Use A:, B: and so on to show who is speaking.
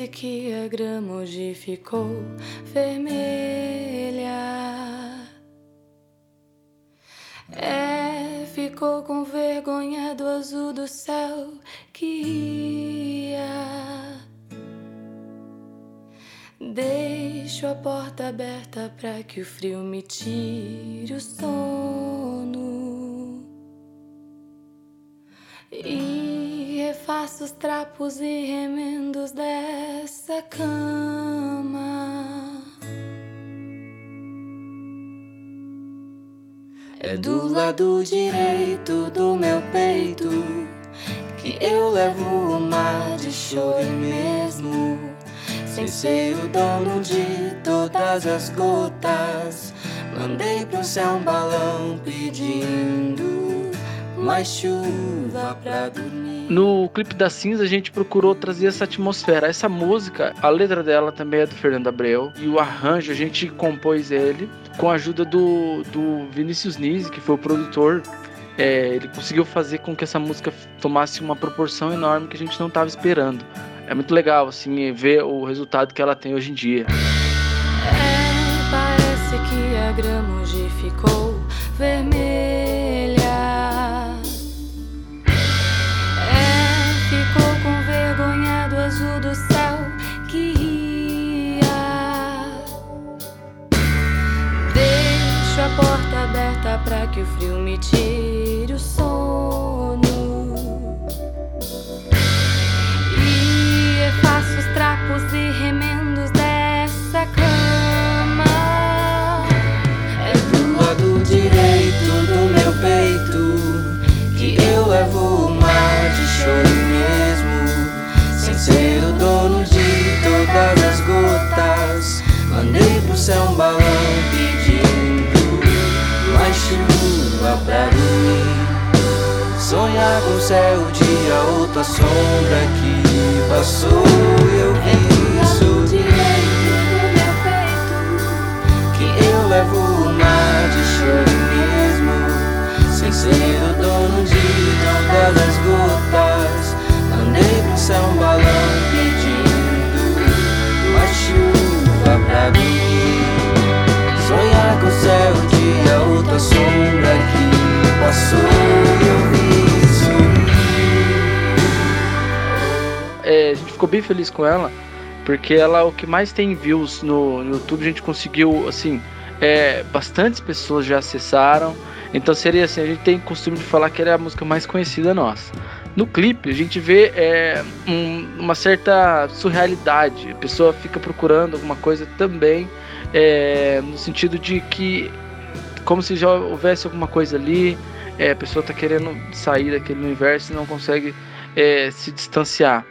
A: Parece que a grama hoje ficou vermelha. É, ficou com vergonha do azul do céu que ia. Deixo a porta aberta para que o frio me tire o sono. E refaço os trapos e remendos dessa cama. É do lado direito do meu peito que eu levo o mar de choro mesmo sem ser o dono de todas as gotas. Mandei pro céu um balão pedindo mais chuva pra dormir.
B: No clipe da Cinza a gente procurou trazer essa atmosfera. Essa música, a letra dela também é do Fernando Abreu e o arranjo a gente compôs ele com a ajuda do, do Vinícius Nise, que foi o produtor é, ele conseguiu fazer com que essa música tomasse uma proporção enorme que a gente não estava esperando é muito legal, assim, ver o resultado que ela tem hoje em dia.
A: É, parece que a grama hoje ficou vermelha. Ficou com vergonha do azul do céu que ia. Deixo a porta aberta pra que o frio me tire o sono.
C: Pedindo mais chuva pra dormir. Sonhar com o céu, dia, outra sombra que passou
B: ficou bem feliz com ela, porque ela o que mais tem views no, no YouTube, a gente conseguiu, assim, é, bastantes pessoas já acessaram. Então seria assim, a gente tem costume de falar que ela é a música mais conhecida nossa. No clipe a gente vê é, um, uma certa surrealidade. A pessoa fica procurando alguma coisa também, é, no sentido de que como se já houvesse alguma coisa ali, é, a pessoa está querendo sair daquele universo e não consegue é, se distanciar.